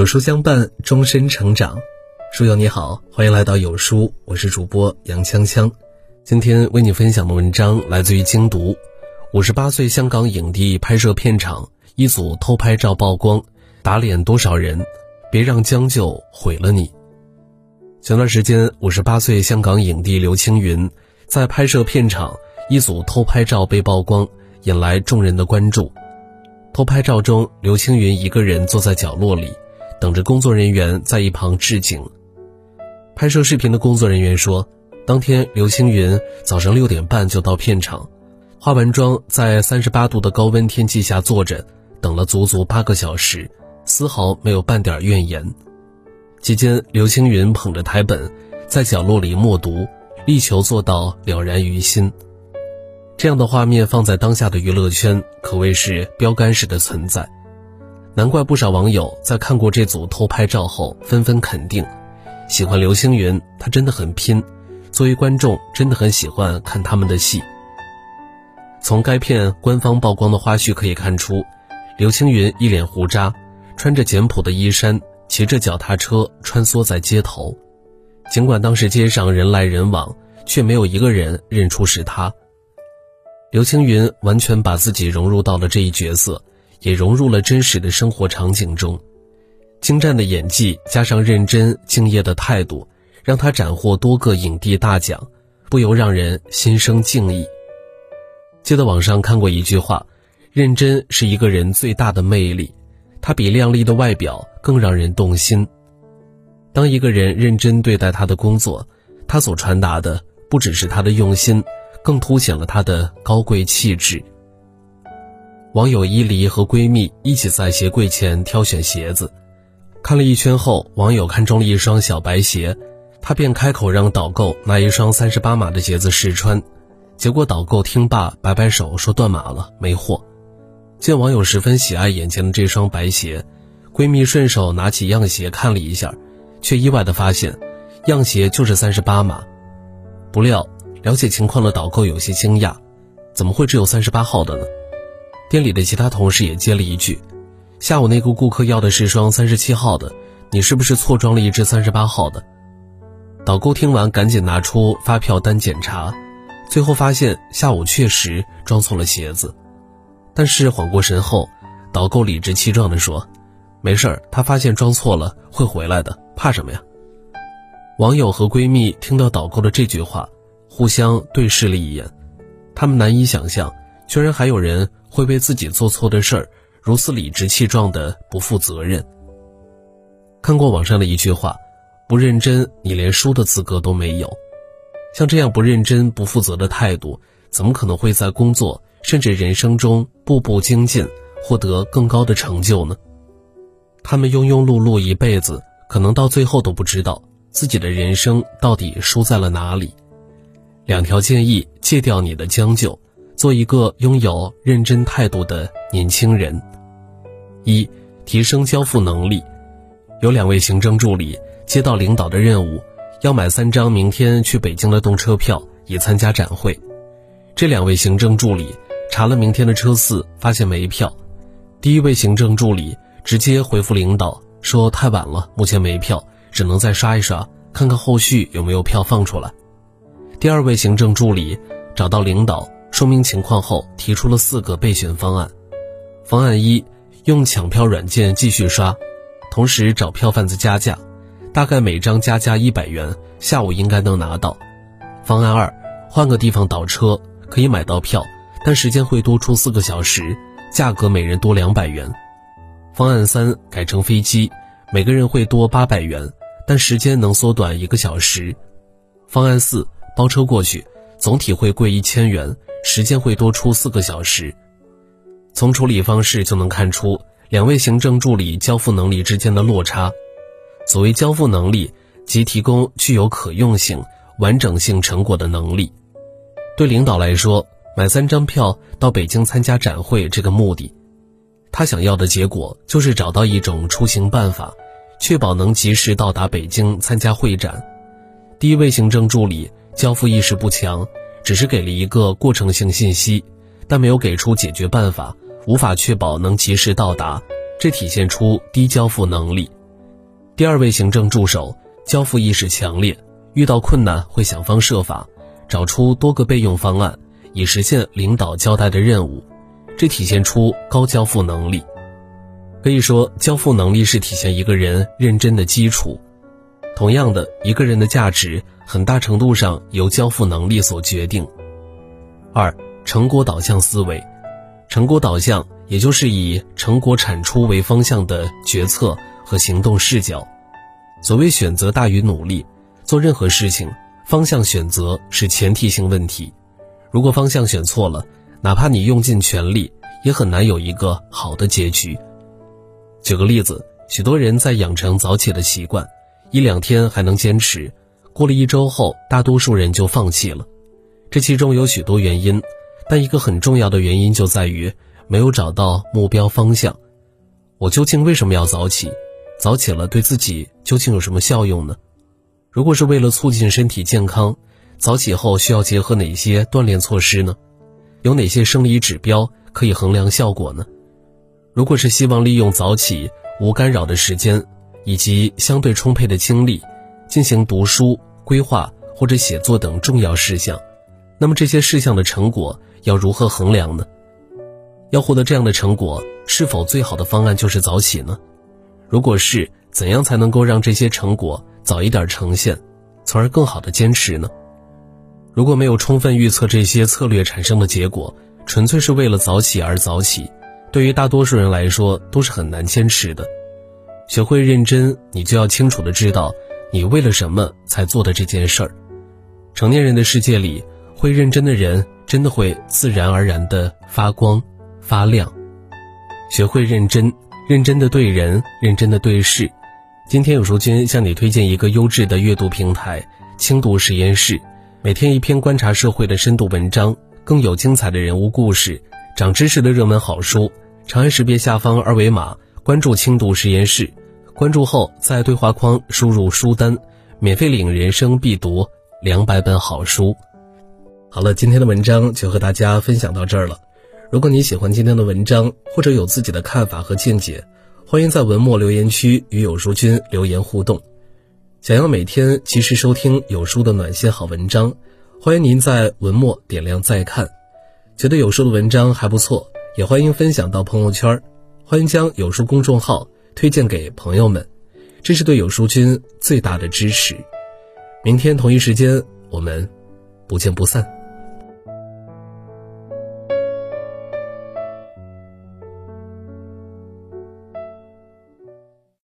有书相伴，终身成长。书友你好，欢迎来到有书，我是主播杨锵锵。今天为你分享的文章来自于精读。五十八岁香港影帝拍摄片场，一组偷拍照曝光，打脸多少人？别让将就毁了你。前段时间，五十八岁香港影帝刘青云在拍摄片场，一组偷拍照被曝光，引来众人的关注。偷拍照中，刘青云一个人坐在角落里，等着工作人员在一旁置景。拍摄视频的工作人员说，当天刘青云早上六点半就到片场。化完妆，在三十八度的高温天气下坐着，等了足足八个小时，丝毫没有半点怨言。期间，刘青云捧着台本，在角落里默读，力求做到了然于心。这样的画面放在当下的娱乐圈，可谓是标杆式的存在。难怪不少网友在看过这组偷拍照后，纷纷肯定，喜欢刘青云，他真的很拼。作为观众，真的很喜欢看他们的戏。从该片官方曝光的花絮可以看出，刘青云一脸胡渣，穿着简朴的衣衫，骑着脚踏车穿梭在街头。尽管当时街上人来人往，却没有一个人认出是他。刘青云完全把自己融入到了这一角色，也融入了真实的生活场景中。精湛的演技加上认真敬业的态度，让他斩获多个影帝大奖，不由让人心生敬意。记得网上看过一句话：“认真是一个人最大的魅力，它比靓丽的外表更让人动心。”当一个人认真对待他的工作，他所传达的不只是他的用心，更凸显了他的高贵气质。网友伊犁和闺蜜一起在鞋柜前挑选鞋子，看了一圈后，网友看中了一双小白鞋，她便开口让导购拿一双三十八码的鞋子试穿。结果导购听罢，摆摆手说断码了，没货。见网友十分喜爱眼前的这双白鞋，闺蜜顺手拿起样鞋看了一下，却意外的发现，样鞋就是三十八码。不料了解情况的导购有些惊讶，怎么会只有三十八号的呢？店里的其他同事也接了一句：“下午那个顾客要的是双三十七号的，你是不是错装了一只三十八号的？”导购听完，赶紧拿出发票单检查。最后发现下午确实装错了鞋子，但是缓过神后，导购理直气壮地说：“没事儿，他发现装错了会回来的，怕什么呀？”网友和闺蜜听到导购的这句话，互相对视了一眼，他们难以想象，居然还有人会为自己做错的事儿如此理直气壮的不负责任。看过网上的一句话：“不认真，你连输的资格都没有。”像这样不认真、不负责的态度，怎么可能会在工作甚至人生中步步精进，获得更高的成就呢？他们庸庸碌碌一辈子，可能到最后都不知道自己的人生到底输在了哪里。两条建议：戒掉你的将就，做一个拥有认真态度的年轻人。一、提升交付能力。有两位行政助理接到领导的任务。要买三张明天去北京的动车票，以参加展会。这两位行政助理查了明天的车次，发现没票。第一位行政助理直接回复领导说：“太晚了，目前没票，只能再刷一刷，看看后续有没有票放出来。”第二位行政助理找到领导说明情况后，提出了四个备选方案。方案一：用抢票软件继续刷，同时找票贩子加价。大概每张加价一百元，下午应该能拿到。方案二，换个地方倒车可以买到票，但时间会多出四个小时，价格每人多两百元。方案三，改成飞机，每个人会多八百元，但时间能缩短一个小时。方案四，包车过去，总体会贵一千元，时间会多出四个小时。从处理方式就能看出两位行政助理交付能力之间的落差。所谓交付能力，即提供具有可用性、完整性成果的能力。对领导来说，买三张票到北京参加展会这个目的，他想要的结果就是找到一种出行办法，确保能及时到达北京参加会展。第一位行政助理交付意识不强，只是给了一个过程性信息，但没有给出解决办法，无法确保能及时到达，这体现出低交付能力。第二位行政助手交付意识强烈，遇到困难会想方设法找出多个备用方案，以实现领导交代的任务。这体现出高交付能力。可以说，交付能力是体现一个人认真的基础。同样的，一个人的价值很大程度上由交付能力所决定。二、成果导向思维，成果导向也就是以成果产出为方向的决策。和行动视角，所谓选择大于努力，做任何事情方向选择是前提性问题。如果方向选错了，哪怕你用尽全力，也很难有一个好的结局。举个例子，许多人在养成早起的习惯，一两天还能坚持，过了一周后，大多数人就放弃了。这其中有许多原因，但一个很重要的原因就在于没有找到目标方向。我究竟为什么要早起？早起了对自己究竟有什么效用呢？如果是为了促进身体健康，早起后需要结合哪些锻炼措施呢？有哪些生理指标可以衡量效果呢？如果是希望利用早起无干扰的时间以及相对充沛的精力进行读书、规划或者写作等重要事项，那么这些事项的成果要如何衡量呢？要获得这样的成果，是否最好的方案就是早起呢？如果是怎样才能够让这些成果早一点呈现，从而更好的坚持呢？如果没有充分预测这些策略产生的结果，纯粹是为了早起而早起，对于大多数人来说都是很难坚持的。学会认真，你就要清楚的知道你为了什么才做的这件事儿。成年人的世界里，会认真的人真的会自然而然的发光发亮。学会认真。认真的对人，认真的对事。今天有书君向你推荐一个优质的阅读平台——轻读实验室，每天一篇观察社会的深度文章，更有精彩的人物故事、长知识的热门好书。长按识别下方二维码，关注轻读实验室。关注后，在对话框输入书单，免费领人生必读两百本好书。好了，今天的文章就和大家分享到这儿了。如果你喜欢今天的文章，或者有自己的看法和见解，欢迎在文末留言区与有书君留言互动。想要每天及时收听有书的暖心好文章，欢迎您在文末点亮再看。觉得有书的文章还不错，也欢迎分享到朋友圈。欢迎将有书公众号推荐给朋友们，这是对有书君最大的支持。明天同一时间，我们不见不散。